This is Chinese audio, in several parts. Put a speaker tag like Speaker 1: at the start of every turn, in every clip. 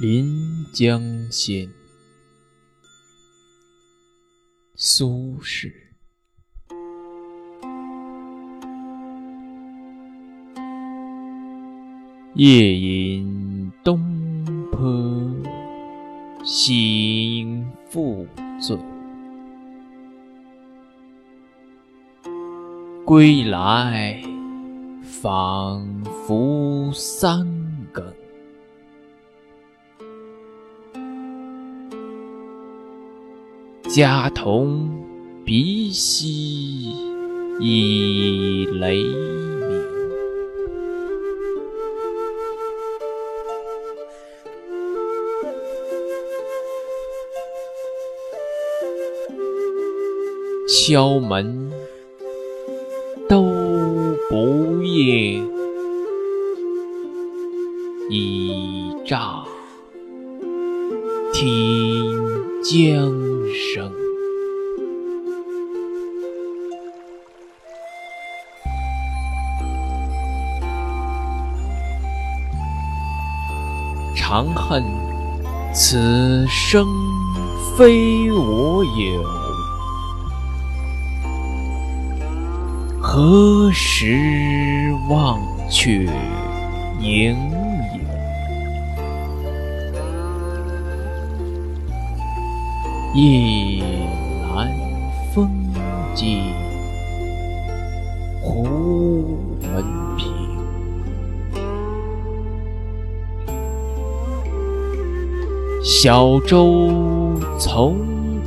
Speaker 1: 临江仙，苏轼。夜饮东坡心复醉，归来仿佛三家童鼻息已雷鸣，敲门都不应，倚杖听江。生，长恨此生非我有，何时忘却营夜阑风静，忽闻平。小舟从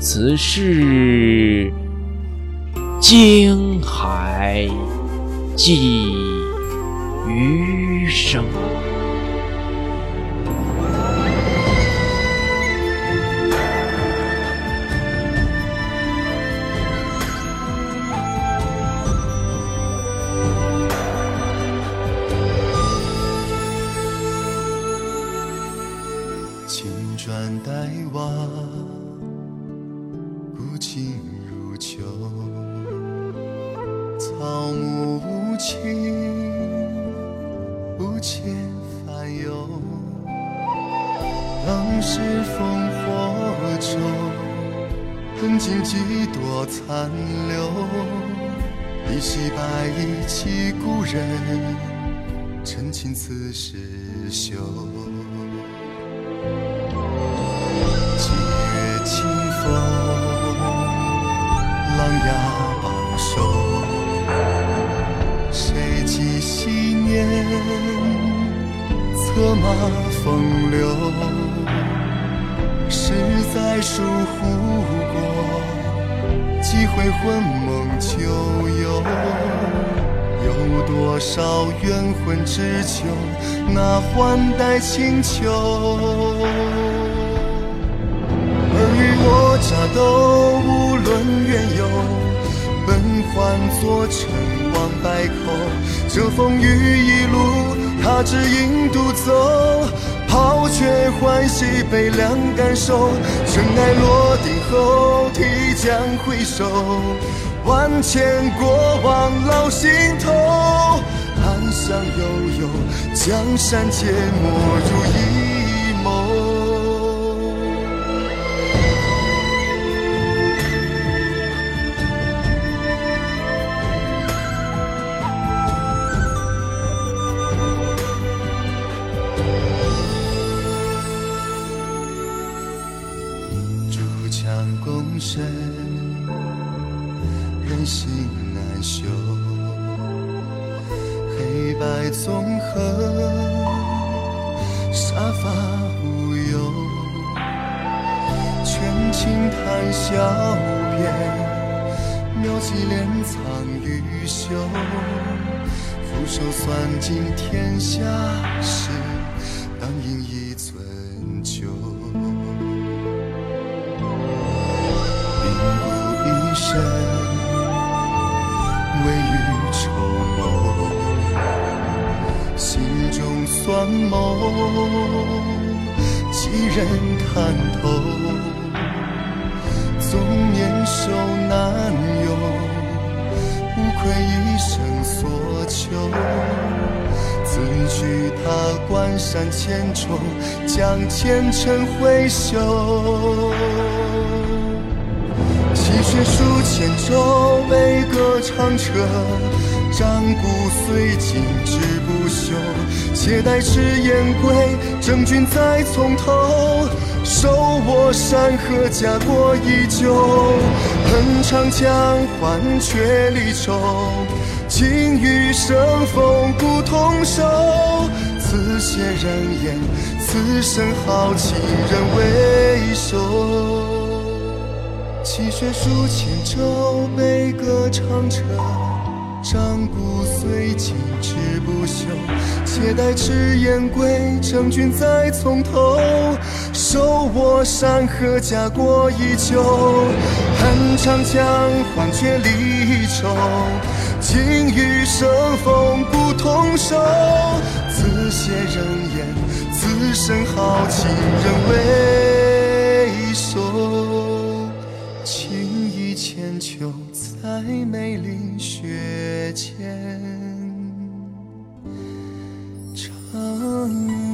Speaker 1: 此逝，江海寄余生。
Speaker 2: 转黛瓦，古今如旧。草木无情，不切烦忧。当时烽火中，痕尽几多残留。一袭白衣起故人，陈情此时休。狼牙榜首，谁记昔年策马风流？十载疏忽过，几回魂梦旧游。有多少冤魂只求那换代清秋？与我乍斗无论缘由，本换作尘王百口。这风雨一路，他只影独走，抛却欢喜悲凉感受。尘埃落定后，提将回首，万千过往老心头。暗香悠悠，江山皆没如一共身，人心难修。黑白纵横，杀伐无忧。权倾谈笑边，妙计敛藏于袖。俯首算尽天下事算谋，几人看透？纵年少难有，无愧一生所求。此去他关山千重，将前尘挥袖。数千州，悲歌长彻，战鼓虽尽志不休。且待赤焰归，征军再从头。手握山河，家国依旧。恨长江，换却离愁。今余生，风骨同守。此血人言，此生豪情人未收。泣血书千州，悲歌长彻。战骨虽尽，志不休。且待赤焰归，征军再从头。手握山河，家国依旧。恨长江，换却离愁。今与生，风骨同守。此血人言，此生豪情仍为首。千秋，在梅林雪间长。